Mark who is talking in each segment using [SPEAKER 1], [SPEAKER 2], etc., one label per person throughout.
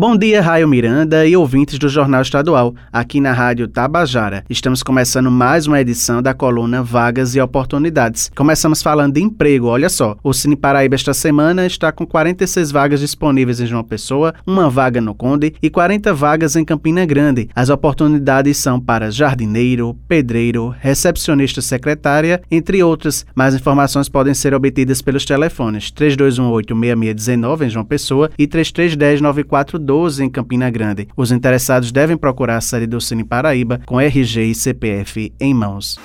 [SPEAKER 1] Bom dia, Raio Miranda e ouvintes do Jornal Estadual, aqui na Rádio Tabajara. Estamos começando mais uma edição da coluna Vagas e Oportunidades. Começamos falando de emprego, olha só. O Cine Paraíba esta semana está com 46 vagas disponíveis em João Pessoa, uma vaga no Conde e 40 vagas em Campina Grande. As oportunidades são para jardineiro, pedreiro, recepcionista secretária, entre outras. Mais informações podem ser obtidas pelos telefones 3218-6619 em João Pessoa e 3310-94 12 em Campina Grande. Os interessados devem procurar a sede do Cine Paraíba com RG e CPF em mãos.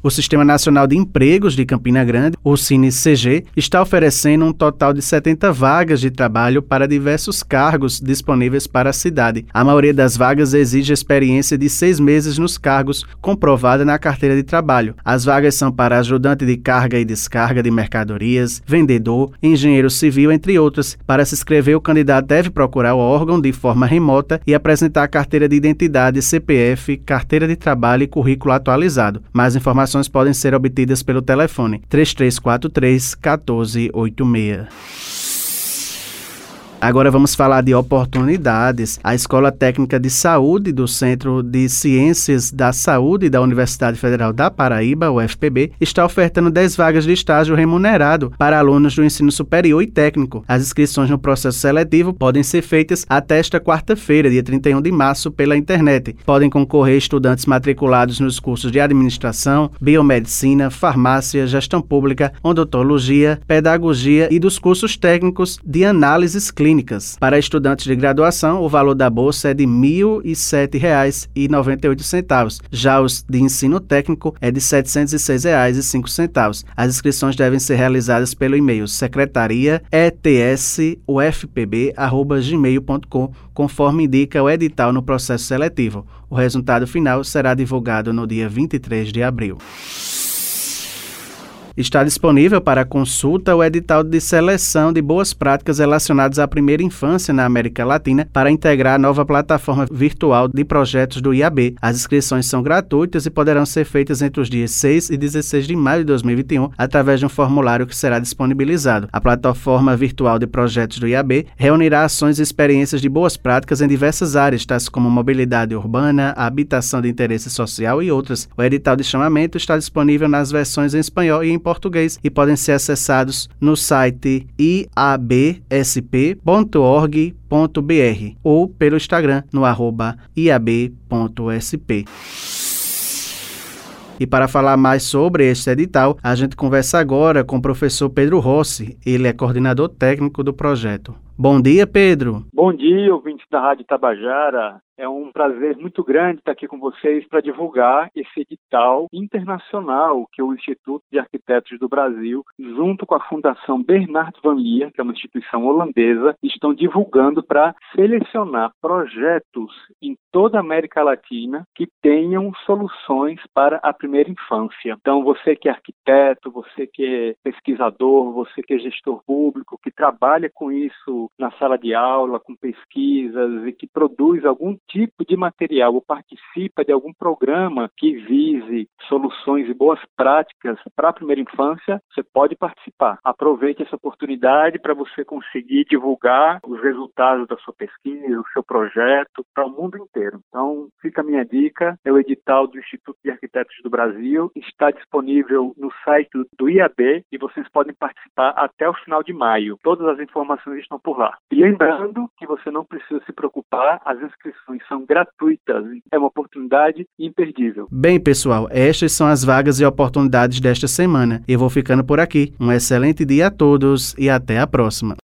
[SPEAKER 1] O Sistema Nacional de Empregos de Campina Grande, o CINE-CG, está oferecendo um total de 70 vagas de trabalho para diversos cargos disponíveis para a cidade. A maioria das vagas exige experiência de seis meses nos cargos, comprovada na carteira de trabalho. As vagas são para ajudante de carga e descarga de mercadorias, vendedor, engenheiro civil, entre outras. Para se inscrever, o candidato deve procurar o órgão de forma remota e apresentar a carteira de identidade, CPF, carteira de trabalho e currículo atualizado. Mais informações informações podem ser obtidas pelo telefone 3343 1486. Agora vamos falar de oportunidades. A Escola Técnica de Saúde do Centro de Ciências da Saúde da Universidade Federal da Paraíba, UFPB, está ofertando 10 vagas de estágio remunerado para alunos do ensino superior e técnico. As inscrições no processo seletivo podem ser feitas até esta quarta-feira, dia 31 de março, pela internet. Podem concorrer estudantes matriculados nos cursos de administração, biomedicina, farmácia, gestão pública, odontologia, pedagogia e dos cursos técnicos de análises clínicas clínicas. Para estudantes de graduação, o valor da bolsa é de R$ 1.007,98. Já os de ensino técnico é de R$ 706,05. As inscrições devem ser realizadas pelo e-mail secretaria etsufpb@gmail.com, conforme indica o edital no processo seletivo. O resultado final será divulgado no dia 23 de abril. Está disponível para consulta o edital de seleção de boas práticas relacionadas à primeira infância na América Latina para integrar a nova plataforma virtual de projetos do IAB. As inscrições são gratuitas e poderão ser feitas entre os dias 6 e 16 de maio de 2021 através de um formulário que será disponibilizado. A plataforma virtual de projetos do IAB reunirá ações e experiências de boas práticas em diversas áreas, tais como mobilidade urbana, habitação de interesse social e outras. O edital de chamamento está disponível nas versões em espanhol e em português e podem ser acessados no site iabsp.org.br ou pelo Instagram no arroba iab.sp. E para falar mais sobre este edital, a gente conversa agora com o professor Pedro Rossi. Ele é coordenador técnico do projeto. Bom dia, Pedro.
[SPEAKER 2] Bom dia, ouvintes da Rádio Tabajara. É um prazer muito grande estar aqui com vocês para divulgar esse edital internacional que o Instituto de Arquitetos do Brasil, junto com a Fundação Bernard Van Leer, que é uma instituição holandesa, estão divulgando para selecionar projetos em toda a América Latina que tenham soluções para a primeira infância. Então, você que é arquiteto, você que é pesquisador, você que é gestor público, que trabalha com isso na sala de aula, com pesquisas e que produz algum tipo de material ou participa de algum programa que vise soluções e boas práticas para a primeira infância, você pode participar. Aproveite essa oportunidade para você conseguir divulgar os resultados da sua pesquisa, o seu projeto para o mundo inteiro. Então, fica a minha dica, é o edital do Instituto de Arquitetos do Brasil, está disponível no site do IAB e vocês podem participar até o final de maio. Todas as informações estão por lá. E lembrando que você não precisa se preocupar, as são gratuitas. É uma oportunidade imperdível.
[SPEAKER 1] Bem, pessoal, estas são as vagas e oportunidades desta semana. Eu vou ficando por aqui. Um excelente dia a todos e até a próxima.